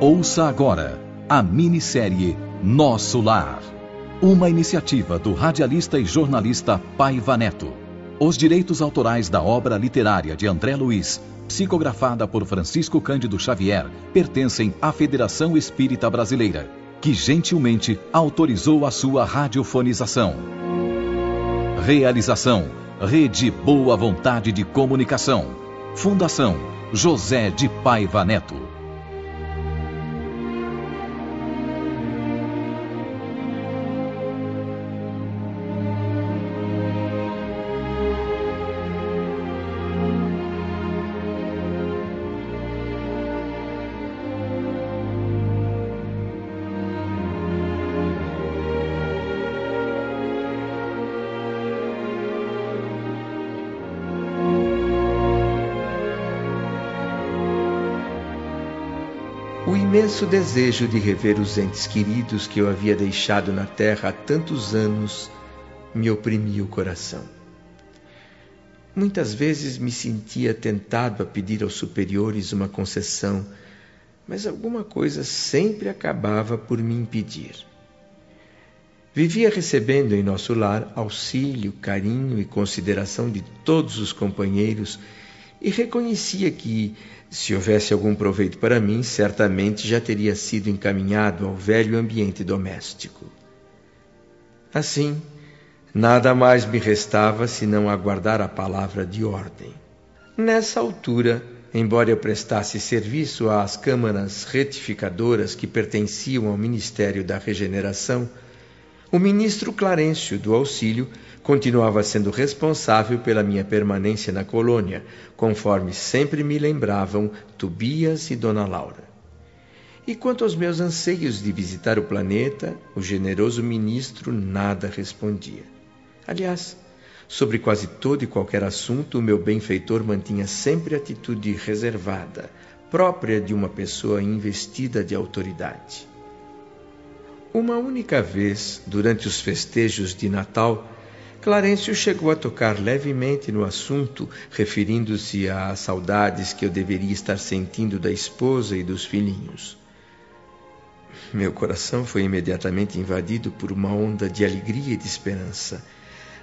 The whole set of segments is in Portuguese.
Ouça agora a minissérie Nosso Lar. Uma iniciativa do radialista e jornalista Paiva Neto. Os direitos autorais da obra literária de André Luiz, psicografada por Francisco Cândido Xavier, pertencem à Federação Espírita Brasileira, que gentilmente autorizou a sua radiofonização. Realização: Rede Boa Vontade de Comunicação. Fundação José de Paiva Neto. Imenso desejo de rever os entes queridos que eu havia deixado na terra há tantos anos me oprimia o coração. Muitas vezes me sentia tentado a pedir aos superiores uma concessão, mas alguma coisa sempre acabava por me impedir. Vivia recebendo em nosso lar auxílio, carinho e consideração de todos os companheiros e reconhecia que, se houvesse algum proveito para mim, certamente já teria sido encaminhado ao velho ambiente doméstico. Assim, nada mais me restava senão aguardar a palavra de ordem. Nessa altura, embora eu prestasse serviço às câmaras retificadoras que pertenciam ao Ministério da Regeneração, o ministro Clarencio do Auxílio continuava sendo responsável pela minha permanência na colônia, conforme sempre me lembravam Tobias e Dona Laura. E quanto aos meus anseios de visitar o planeta, o generoso ministro nada respondia. Aliás, sobre quase todo e qualquer assunto, o meu benfeitor mantinha sempre atitude reservada, própria de uma pessoa investida de autoridade. Uma única vez, durante os festejos de Natal, Clarencio chegou a tocar levemente no assunto, referindo-se às saudades que eu deveria estar sentindo da esposa e dos filhinhos. Meu coração foi imediatamente invadido por uma onda de alegria e de esperança.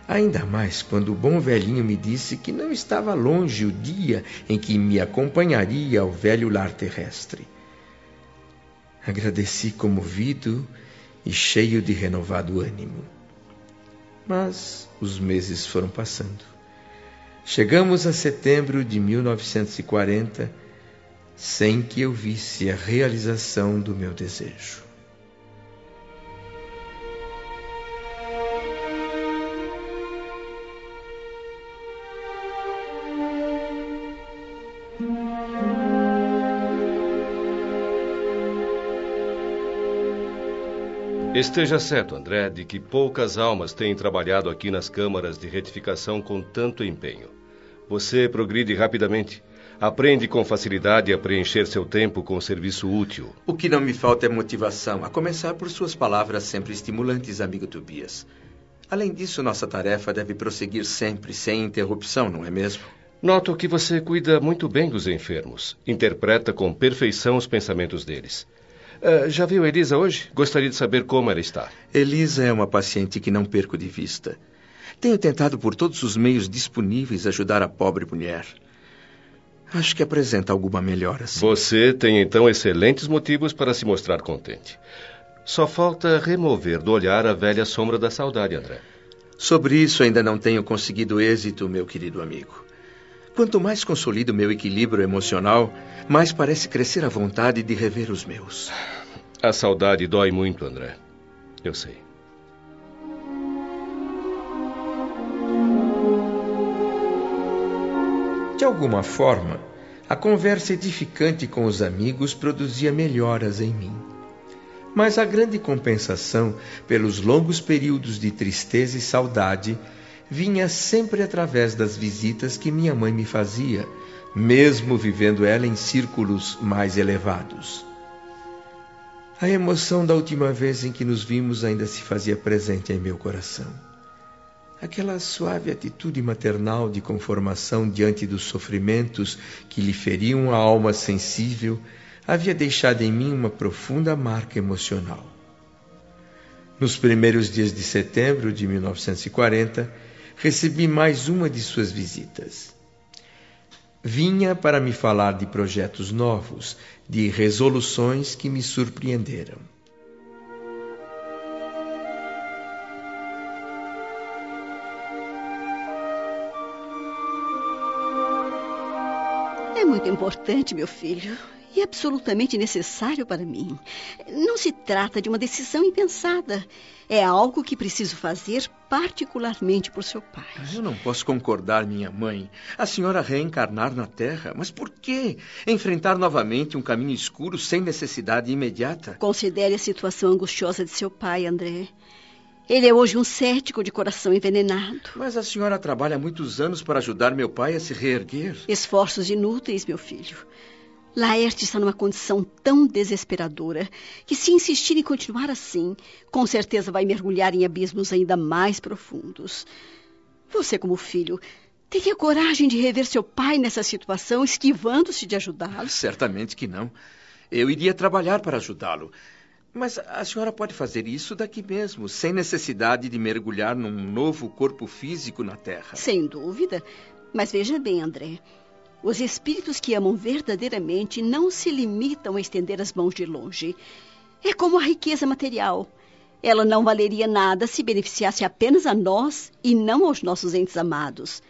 Ainda mais quando o bom velhinho me disse que não estava longe o dia em que me acompanharia ao velho lar terrestre. Agradeci comovido e cheio de renovado ânimo. Mas os meses foram passando. Chegamos a setembro de 1940 sem que eu visse a realização do meu desejo. Esteja certo, André, de que poucas almas têm trabalhado aqui nas câmaras de retificação com tanto empenho. Você progride rapidamente. Aprende com facilidade a preencher seu tempo com serviço útil. O que não me falta é motivação, a começar por suas palavras sempre estimulantes, amigo Tobias. Além disso, nossa tarefa deve prosseguir sempre, sem interrupção, não é mesmo? Noto que você cuida muito bem dos enfermos. Interpreta com perfeição os pensamentos deles. Uh, já viu Elisa hoje? Gostaria de saber como ela está. Elisa é uma paciente que não perco de vista. Tenho tentado por todos os meios disponíveis ajudar a pobre mulher. Acho que apresenta alguma melhora, sim. Você tem então excelentes motivos para se mostrar contente. Só falta remover do olhar a velha sombra da saudade, André. Sobre isso ainda não tenho conseguido êxito, meu querido amigo. Quanto mais consolido meu equilíbrio emocional, mais parece crescer a vontade de rever os meus. A saudade dói muito, André. Eu sei. De alguma forma, a conversa edificante com os amigos produzia melhoras em mim. Mas a grande compensação pelos longos períodos de tristeza e saudade vinha sempre através das visitas que minha mãe me fazia, mesmo vivendo ela em círculos mais elevados. A emoção da última vez em que nos vimos ainda se fazia presente em meu coração. Aquela suave atitude maternal de conformação diante dos sofrimentos que lhe feriam a alma sensível havia deixado em mim uma profunda marca emocional. Nos primeiros dias de setembro de 1940, recebi mais uma de suas visitas. Vinha para me falar de projetos novos, de resoluções que me surpreenderam. É muito importante, meu filho e absolutamente necessário para mim. Não se trata de uma decisão impensada. É algo que preciso fazer particularmente por seu pai. Eu não posso concordar, minha mãe. A senhora reencarnar na Terra. Mas por quê? Enfrentar novamente um caminho escuro sem necessidade imediata? Considere a situação angustiosa de seu pai, André. Ele é hoje um cético de coração envenenado. Mas a senhora trabalha há muitos anos para ajudar meu pai a se reerguer. Esforços inúteis, meu filho. Laerte está numa condição tão desesperadora que, se insistir em continuar assim, com certeza vai mergulhar em abismos ainda mais profundos. Você, como filho, teria coragem de rever seu pai nessa situação, esquivando-se de ajudá-lo? Certamente que não. Eu iria trabalhar para ajudá-lo. Mas a senhora pode fazer isso daqui mesmo, sem necessidade de mergulhar num novo corpo físico na Terra. Sem dúvida. Mas veja bem, André. Os espíritos que amam verdadeiramente não se limitam a estender as mãos de longe. É como a riqueza material. Ela não valeria nada se beneficiasse apenas a nós e não aos nossos entes amados.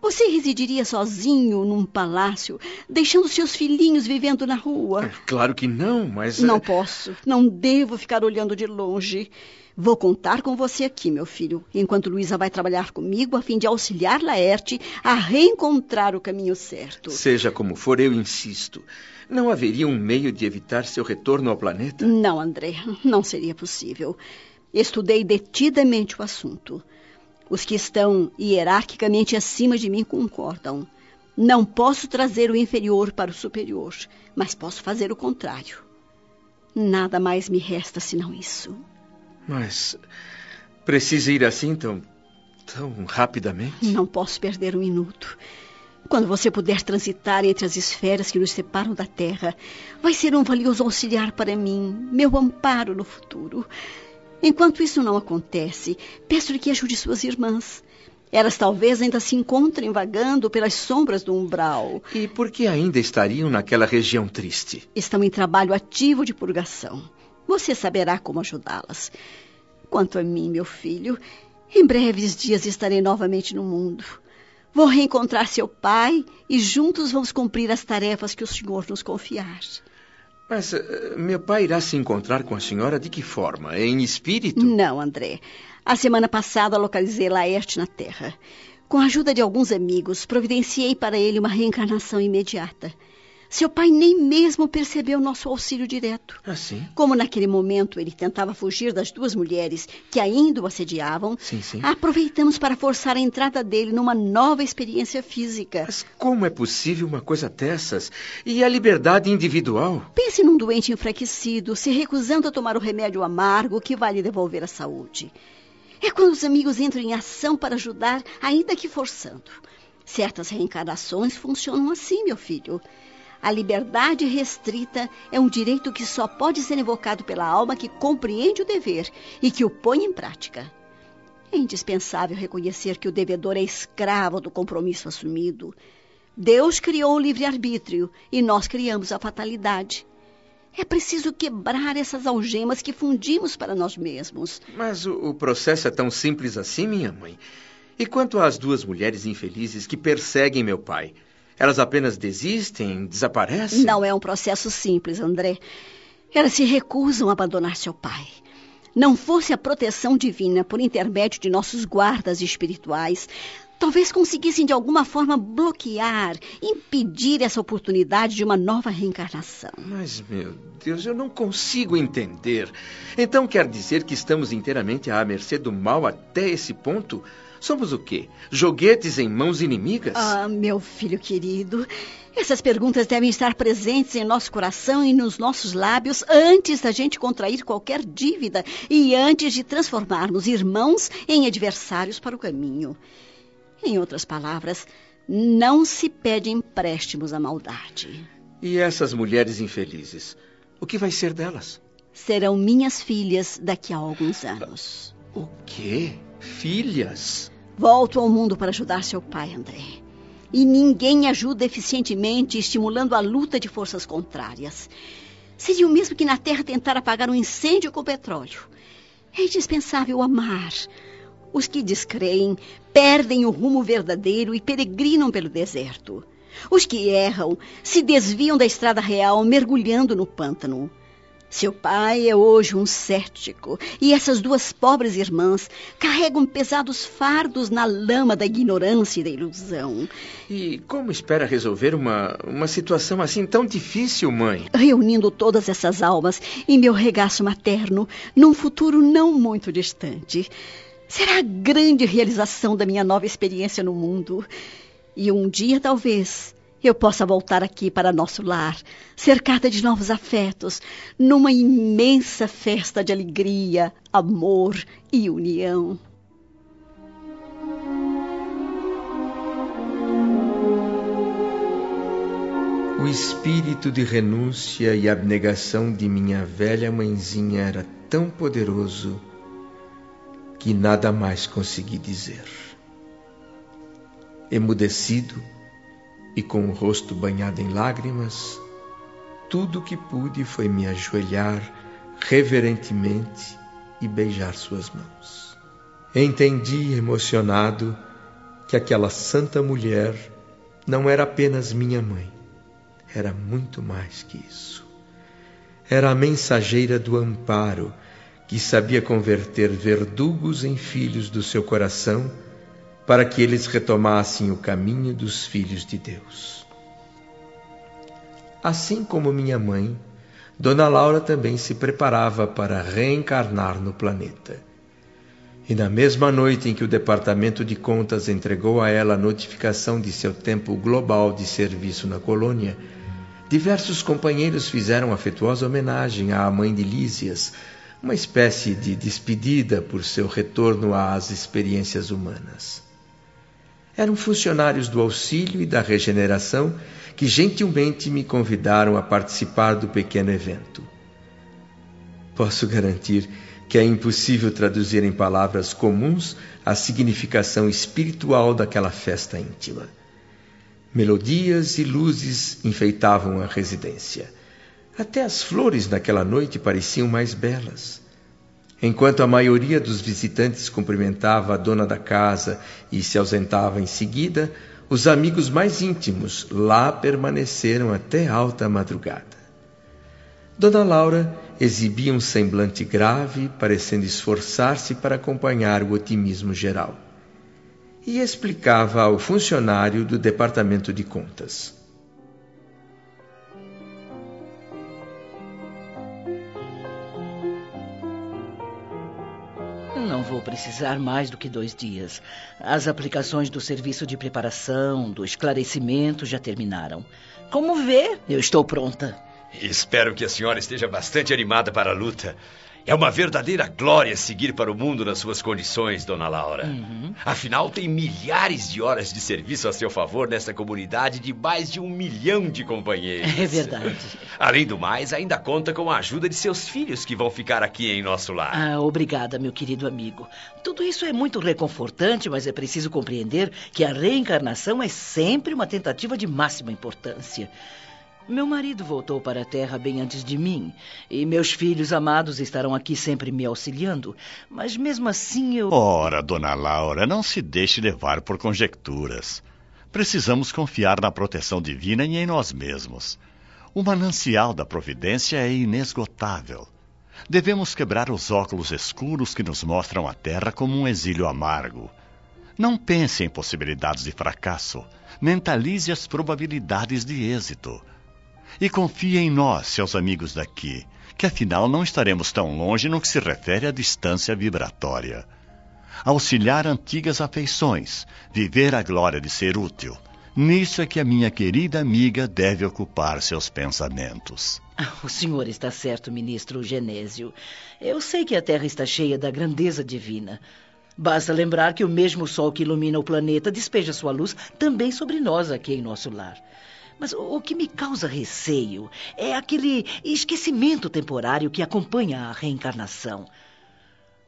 Você residiria sozinho num palácio, deixando seus filhinhos vivendo na rua? É, claro que não, mas. Não posso. Não devo ficar olhando de longe. Vou contar com você aqui, meu filho, enquanto Luísa vai trabalhar comigo a fim de auxiliar Laerte a reencontrar o caminho certo. Seja como for, eu insisto. Não haveria um meio de evitar seu retorno ao planeta? Não, André, não seria possível. Estudei detidamente o assunto. Os que estão hierarquicamente acima de mim concordam. Não posso trazer o inferior para o superior, mas posso fazer o contrário. Nada mais me resta senão isso. Mas precisa ir assim tão. tão rapidamente? Não posso perder um minuto. Quando você puder transitar entre as esferas que nos separam da Terra, vai ser um valioso auxiliar para mim, meu amparo no futuro. Enquanto isso não acontece, peço-lhe que ajude suas irmãs. Elas talvez ainda se encontrem vagando pelas sombras do umbral. E por que ainda estariam naquela região triste? Estão em trabalho ativo de purgação. Você saberá como ajudá-las. Quanto a mim, meu filho, em breves dias estarei novamente no mundo. Vou reencontrar seu pai e juntos vamos cumprir as tarefas que o senhor nos confiar. Mas uh, meu pai irá se encontrar com a senhora de que forma? Em espírito? Não, André. A semana passada localizei Laerte na Terra. Com a ajuda de alguns amigos, providenciei para ele uma reencarnação imediata. Seu pai nem mesmo percebeu nosso auxílio direto. Assim? Como naquele momento ele tentava fugir das duas mulheres que ainda o assediavam, sim, sim. aproveitamos para forçar a entrada dele numa nova experiência física. Mas como é possível uma coisa dessas? E a liberdade individual? Pense num doente enfraquecido, se recusando a tomar o remédio amargo que vai lhe devolver a saúde. É quando os amigos entram em ação para ajudar, ainda que forçando. Certas reencarnações funcionam assim, meu filho. A liberdade restrita é um direito que só pode ser invocado pela alma que compreende o dever e que o põe em prática. É indispensável reconhecer que o devedor é escravo do compromisso assumido. Deus criou o livre-arbítrio e nós criamos a fatalidade. É preciso quebrar essas algemas que fundimos para nós mesmos. Mas o, o processo é tão simples assim, minha mãe. E quanto às duas mulheres infelizes que perseguem meu pai? Elas apenas desistem, desaparecem? Não é um processo simples, André. Elas se recusam a abandonar seu pai. Não fosse a proteção divina por intermédio de nossos guardas espirituais, talvez conseguissem de alguma forma bloquear, impedir essa oportunidade de uma nova reencarnação. Mas, meu Deus, eu não consigo entender. Então quer dizer que estamos inteiramente à mercê do mal até esse ponto? Somos o quê? Joguetes em mãos inimigas? Ah, meu filho querido. Essas perguntas devem estar presentes em nosso coração e nos nossos lábios antes da gente contrair qualquer dívida e antes de transformarmos irmãos em adversários para o caminho. Em outras palavras, não se pede empréstimos à maldade. E essas mulheres infelizes? O que vai ser delas? Serão minhas filhas daqui a alguns anos. O quê? Filhas? Volto ao mundo para ajudar seu pai, André. E ninguém ajuda eficientemente estimulando a luta de forças contrárias. Seria o mesmo que na Terra tentar apagar um incêndio com petróleo. É indispensável amar. Os que descreem perdem o rumo verdadeiro e peregrinam pelo deserto. Os que erram se desviam da estrada real, mergulhando no pântano. Seu pai é hoje um cético e essas duas pobres irmãs carregam pesados fardos na lama da ignorância e da ilusão. E como espera resolver uma, uma situação assim tão difícil, mãe? Reunindo todas essas almas em meu regaço materno num futuro não muito distante. Será a grande realização da minha nova experiência no mundo. E um dia, talvez, eu possa voltar aqui para nosso lar, cercada de novos afetos, numa imensa festa de alegria, amor e união. O espírito de renúncia e abnegação de minha velha mãezinha era tão poderoso que nada mais consegui dizer. Emudecido, e com o rosto banhado em lágrimas, tudo o que pude foi me ajoelhar reverentemente e beijar suas mãos. Entendi emocionado que aquela santa mulher não era apenas minha mãe, era muito mais que isso. Era a mensageira do amparo que sabia converter verdugos em filhos do seu coração para que eles retomassem o caminho dos filhos de Deus. Assim como minha mãe, Dona Laura também se preparava para reencarnar no planeta. E na mesma noite em que o Departamento de Contas entregou a ela a notificação de seu tempo global de serviço na colônia, diversos companheiros fizeram afetuosa homenagem à mãe de Lísias, uma espécie de despedida por seu retorno às experiências humanas. Eram funcionários do auxílio e da regeneração que gentilmente me convidaram a participar do pequeno evento. Posso garantir que é impossível traduzir em palavras comuns a significação espiritual daquela festa íntima. Melodias e luzes enfeitavam a residência. Até as flores naquela noite pareciam mais belas. Enquanto a maioria dos visitantes cumprimentava a dona da casa e se ausentava em seguida, os amigos mais íntimos lá permaneceram até alta madrugada. Dona Laura exibia um semblante grave, parecendo esforçar-se para acompanhar o otimismo geral. E explicava ao funcionário do Departamento de Contas. Vou precisar mais do que dois dias. As aplicações do serviço de preparação, do esclarecimento já terminaram. Como vê, eu estou pronta. Espero que a senhora esteja bastante animada para a luta. É uma verdadeira glória seguir para o mundo nas suas condições, dona Laura. Uhum. Afinal, tem milhares de horas de serviço a seu favor nessa comunidade de mais de um milhão de companheiros. É verdade. Além do mais, ainda conta com a ajuda de seus filhos que vão ficar aqui em nosso lar. Ah, obrigada, meu querido amigo. Tudo isso é muito reconfortante, mas é preciso compreender que a reencarnação é sempre uma tentativa de máxima importância. Meu marido voltou para a terra bem antes de mim, e meus filhos amados estarão aqui sempre me auxiliando, mas mesmo assim eu. Ora, dona Laura, não se deixe levar por conjecturas. Precisamos confiar na proteção divina e em nós mesmos. O manancial da providência é inesgotável. Devemos quebrar os óculos escuros que nos mostram a terra como um exílio amargo. Não pense em possibilidades de fracasso. Mentalize as probabilidades de êxito. E confie em nós, seus amigos daqui, que afinal não estaremos tão longe no que se refere à distância vibratória. Auxiliar antigas afeições, viver a glória de ser útil. Nisso é que a minha querida amiga deve ocupar seus pensamentos. O senhor está certo, ministro Genésio. Eu sei que a Terra está cheia da grandeza divina. Basta lembrar que o mesmo Sol que ilumina o planeta despeja sua luz também sobre nós aqui em nosso lar. Mas o que me causa receio é aquele esquecimento temporário que acompanha a reencarnação.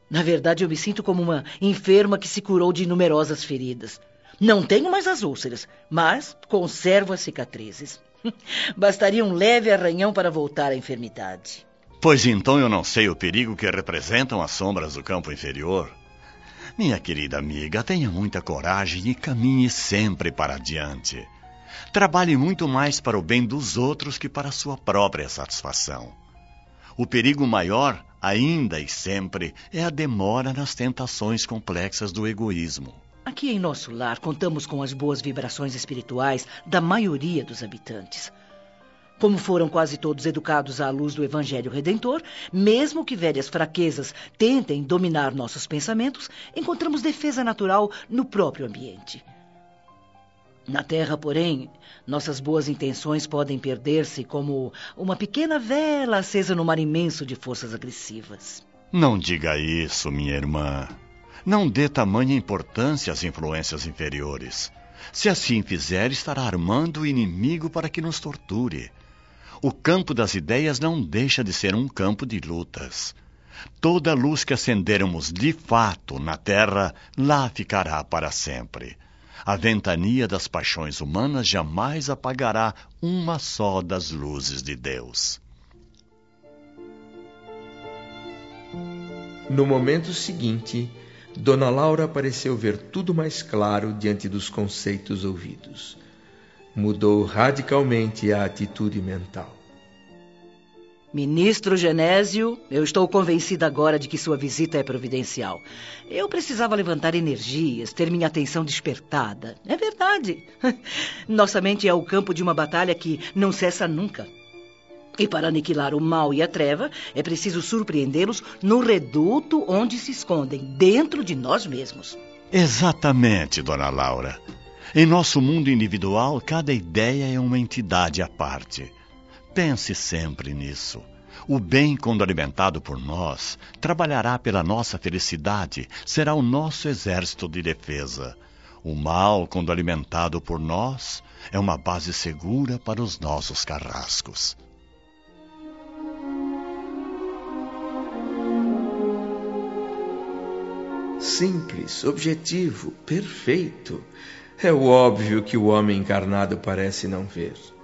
Na verdade, eu me sinto como uma enferma que se curou de numerosas feridas. Não tenho mais as úlceras, mas conservo as cicatrizes. Bastaria um leve arranhão para voltar à enfermidade. Pois então eu não sei o perigo que representam as sombras do campo inferior. Minha querida amiga, tenha muita coragem e caminhe sempre para adiante. Trabalhe muito mais para o bem dos outros que para a sua própria satisfação. O perigo maior, ainda e sempre, é a demora nas tentações complexas do egoísmo. Aqui em nosso lar, contamos com as boas vibrações espirituais da maioria dos habitantes. Como foram quase todos educados à luz do Evangelho Redentor, mesmo que velhas fraquezas tentem dominar nossos pensamentos, encontramos defesa natural no próprio ambiente. Na Terra, porém, nossas boas intenções podem perder-se como uma pequena vela acesa no mar imenso de forças agressivas. Não diga isso, minha irmã. Não dê tamanha importância às influências inferiores. Se assim fizer, estará armando o inimigo para que nos torture. O campo das ideias não deixa de ser um campo de lutas. Toda luz que acendermos de fato na terra, lá ficará para sempre. A ventania das paixões humanas jamais apagará uma só das luzes de Deus. No momento seguinte, Dona Laura pareceu ver tudo mais claro diante dos conceitos ouvidos. Mudou radicalmente a atitude mental. Ministro Genésio, eu estou convencida agora de que sua visita é providencial. Eu precisava levantar energias, ter minha atenção despertada. É verdade. Nossa mente é o campo de uma batalha que não cessa nunca. E para aniquilar o mal e a treva, é preciso surpreendê-los no reduto onde se escondem, dentro de nós mesmos. Exatamente, dona Laura. Em nosso mundo individual, cada ideia é uma entidade à parte. Pense sempre nisso. O bem, quando alimentado por nós, trabalhará pela nossa felicidade, será o nosso exército de defesa. O mal, quando alimentado por nós, é uma base segura para os nossos carrascos. simples, objetivo, perfeito. É o óbvio que o homem encarnado parece não ver.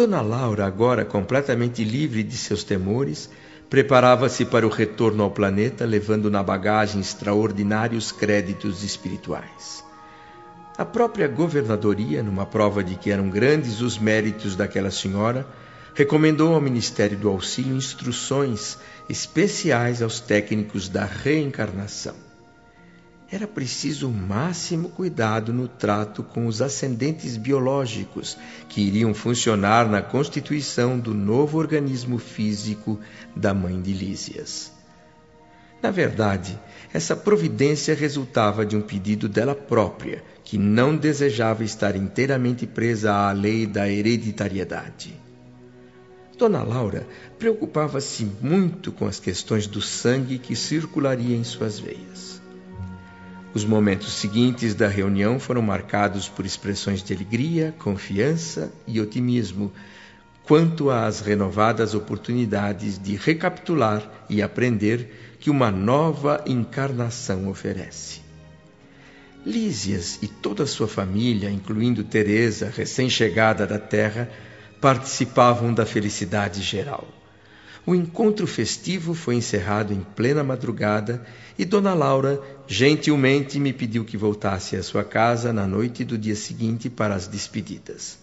Dona Laura, agora completamente livre de seus temores, preparava-se para o retorno ao planeta, levando na bagagem extraordinários créditos espirituais. A própria governadoria, numa prova de que eram grandes os méritos daquela senhora, recomendou ao Ministério do Auxílio instruções especiais aos técnicos da reencarnação era preciso o máximo cuidado no trato com os ascendentes biológicos que iriam funcionar na constituição do novo organismo físico da mãe de Lísias. Na verdade, essa providência resultava de um pedido dela própria, que não desejava estar inteiramente presa à lei da hereditariedade. Dona Laura preocupava-se muito com as questões do sangue que circularia em suas veias. Os momentos seguintes da reunião foram marcados por expressões de alegria, confiança e otimismo quanto às renovadas oportunidades de recapitular e aprender que uma nova encarnação oferece. Lísias e toda sua família, incluindo Teresa, recém-chegada da terra, participavam da felicidade geral. O encontro festivo foi encerrado em plena madrugada e Dona Laura gentilmente me pediu que voltasse à sua casa na noite do dia seguinte para as despedidas.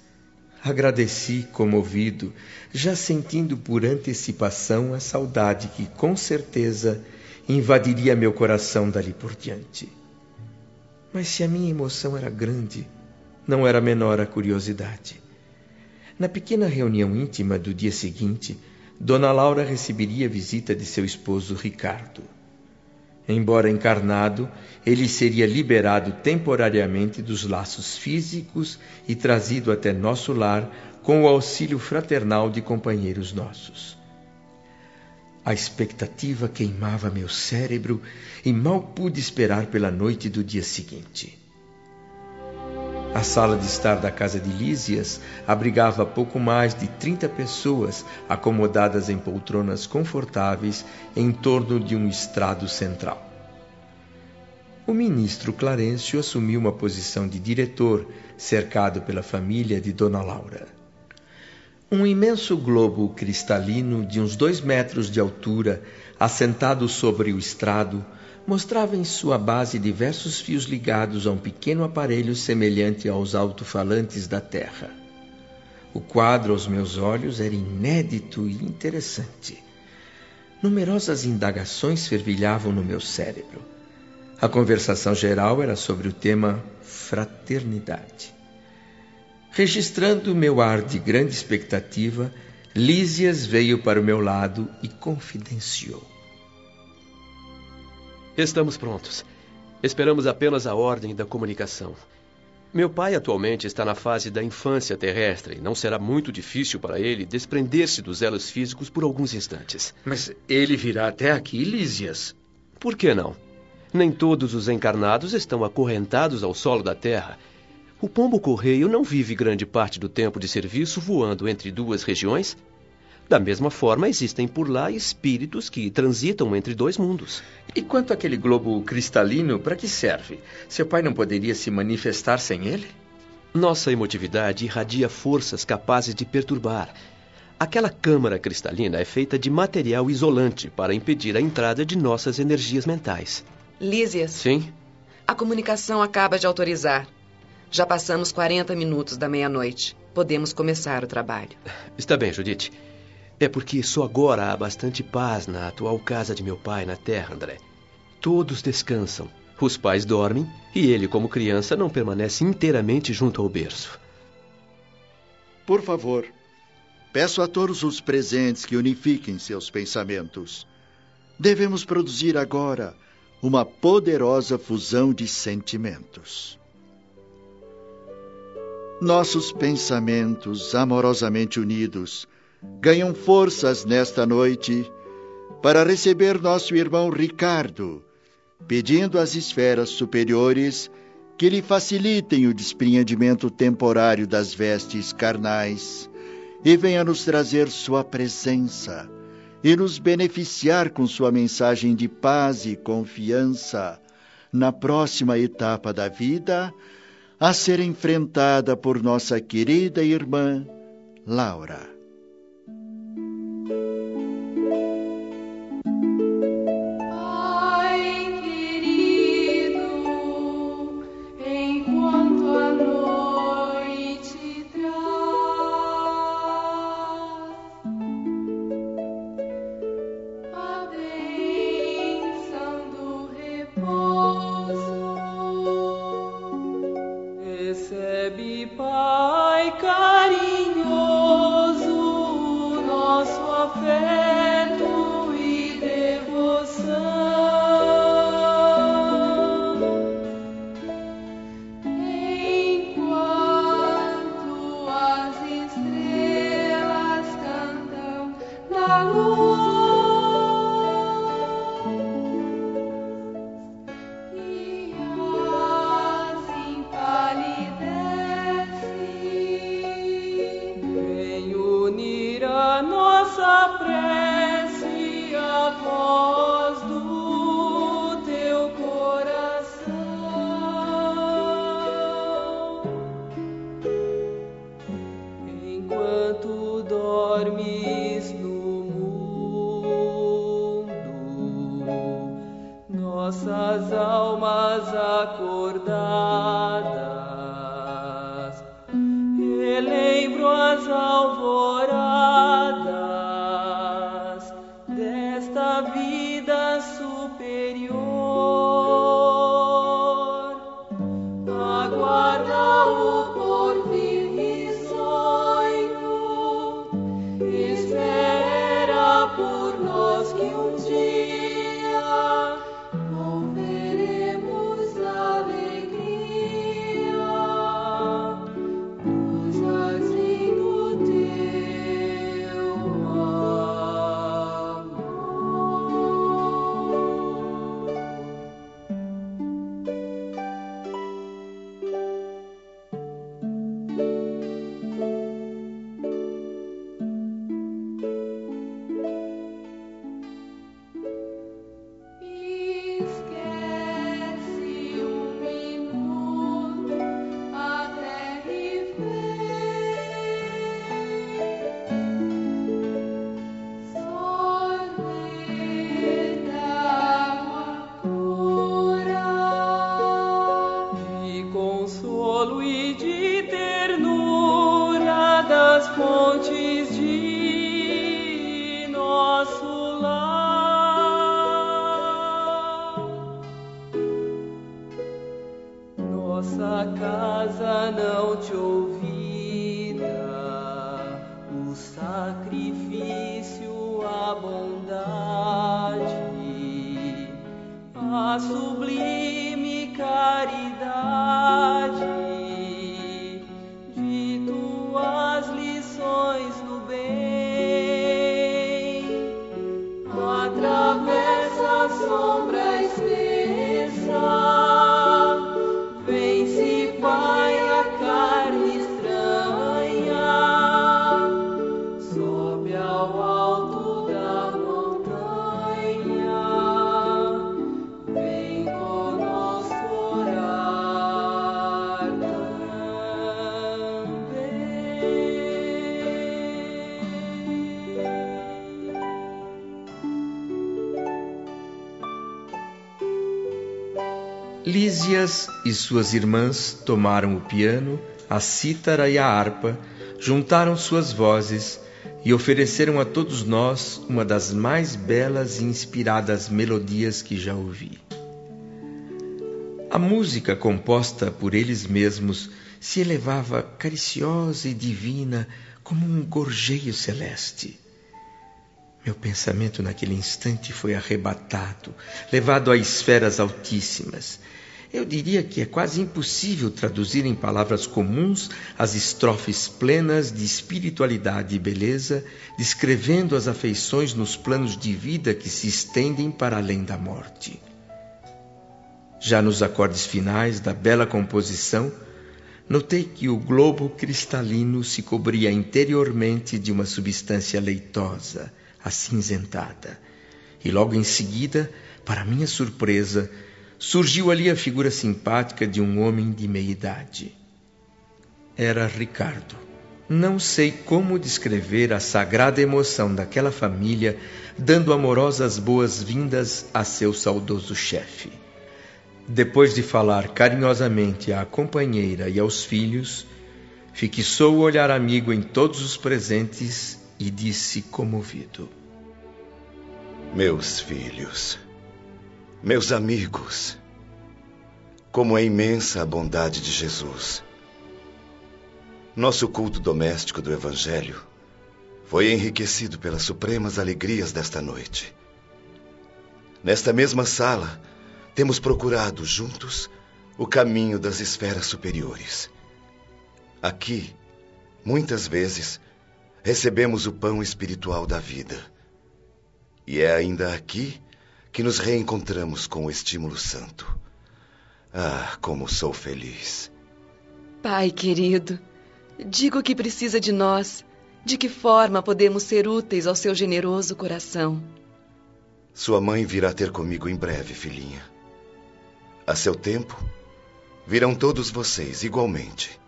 Agradeci comovido, já sentindo por antecipação a saudade que com certeza invadiria meu coração dali por diante. Mas se a minha emoção era grande, não era menor a curiosidade. Na pequena reunião íntima do dia seguinte, Dona Laura receberia a visita de seu esposo Ricardo. Embora encarnado, ele seria liberado temporariamente dos laços físicos e trazido até nosso lar com o auxílio fraternal de companheiros nossos. A expectativa queimava meu cérebro e mal pude esperar pela noite do dia seguinte. A sala de estar da casa de Lísias abrigava pouco mais de 30 pessoas acomodadas em poltronas confortáveis em torno de um estrado central. O ministro Clarencio assumiu uma posição de diretor, cercado pela família de Dona Laura. Um imenso globo cristalino de uns dois metros de altura, assentado sobre o estrado, mostrava em sua base diversos fios ligados a um pequeno aparelho semelhante aos alto-falantes da Terra. O quadro aos meus olhos era inédito e interessante. Numerosas indagações fervilhavam no meu cérebro. A conversação geral era sobre o tema fraternidade. Registrando meu ar de grande expectativa, Lísias veio para o meu lado e confidenciou. Estamos prontos. Esperamos apenas a ordem da comunicação. Meu pai atualmente está na fase da infância terrestre e não será muito difícil para ele desprender-se dos elos físicos por alguns instantes. Mas ele virá até aqui, Lísias. Por que não? Nem todos os encarnados estão acorrentados ao solo da Terra. O pombo-correio não vive grande parte do tempo de serviço voando entre duas regiões. Da mesma forma, existem por lá espíritos que transitam entre dois mundos. E quanto àquele globo cristalino, para que serve? Seu pai não poderia se manifestar sem ele? Nossa emotividade irradia forças capazes de perturbar. Aquela câmara cristalina é feita de material isolante para impedir a entrada de nossas energias mentais. Lísias. Sim? A comunicação acaba de autorizar. Já passamos 40 minutos da meia-noite. Podemos começar o trabalho. Está bem, Judite. É porque só agora há bastante paz na atual casa de meu pai na Terra, André. Todos descansam. Os pais dormem e ele, como criança, não permanece inteiramente junto ao berço. Por favor, peço a todos os presentes que unifiquem seus pensamentos. Devemos produzir agora uma poderosa fusão de sentimentos. Nossos pensamentos amorosamente unidos ganham forças nesta noite para receber nosso irmão Ricardo, pedindo às esferas superiores que lhe facilitem o despreendimento temporário das vestes carnais e venha nos trazer sua presença e nos beneficiar com sua mensagem de paz e confiança na próxima etapa da vida a ser enfrentada por nossa querida irmã Laura. Lísias e suas irmãs tomaram o piano, a cítara e a harpa, juntaram suas vozes e ofereceram a todos nós uma das mais belas e inspiradas melodias que já ouvi. A música composta por eles mesmos se elevava cariciosa e divina como um gorjeio celeste. Meu pensamento naquele instante foi arrebatado, levado a esferas altíssimas. Eu diria que é quase impossível traduzir em palavras comuns as estrofes plenas de espiritualidade e beleza, descrevendo as afeições nos planos de vida que se estendem para além da morte. Já nos acordes finais da bela composição, notei que o globo cristalino se cobria interiormente de uma substância leitosa, acinzentada. E logo em seguida, para minha surpresa, surgiu ali a figura simpática de um homem de meia idade. Era Ricardo. Não sei como descrever a sagrada emoção daquela família dando amorosas boas-vindas a seu saudoso chefe. Depois de falar carinhosamente à companheira e aos filhos, fixou o olhar amigo em todos os presentes e disse comovido: Meus filhos, meus amigos, como é imensa a bondade de Jesus. Nosso culto doméstico do Evangelho foi enriquecido pelas supremas alegrias desta noite. Nesta mesma sala, temos procurado juntos o caminho das esferas superiores. Aqui, muitas vezes, recebemos o pão espiritual da vida. E é ainda aqui que nos reencontramos com o estímulo santo. Ah, como sou feliz. Pai querido, diga o que precisa de nós. De que forma podemos ser úteis ao seu generoso coração? Sua mãe virá ter comigo em breve, filhinha. A seu tempo, virão todos vocês igualmente.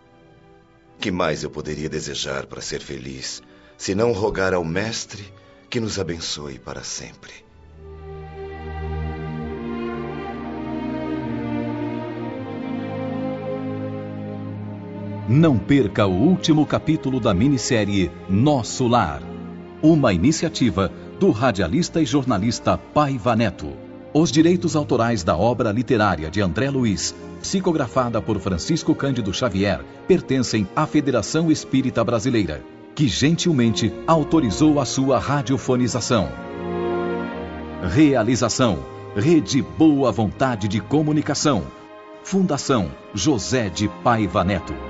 Que mais eu poderia desejar para ser feliz, se não rogar ao Mestre que nos abençoe para sempre? Não perca o último capítulo da minissérie Nosso Lar. Uma iniciativa do radialista e jornalista Paiva Neto. Os direitos autorais da obra literária de André Luiz, psicografada por Francisco Cândido Xavier, pertencem à Federação Espírita Brasileira, que gentilmente autorizou a sua radiofonização. Realização: Rede Boa Vontade de Comunicação. Fundação José de Paiva Neto.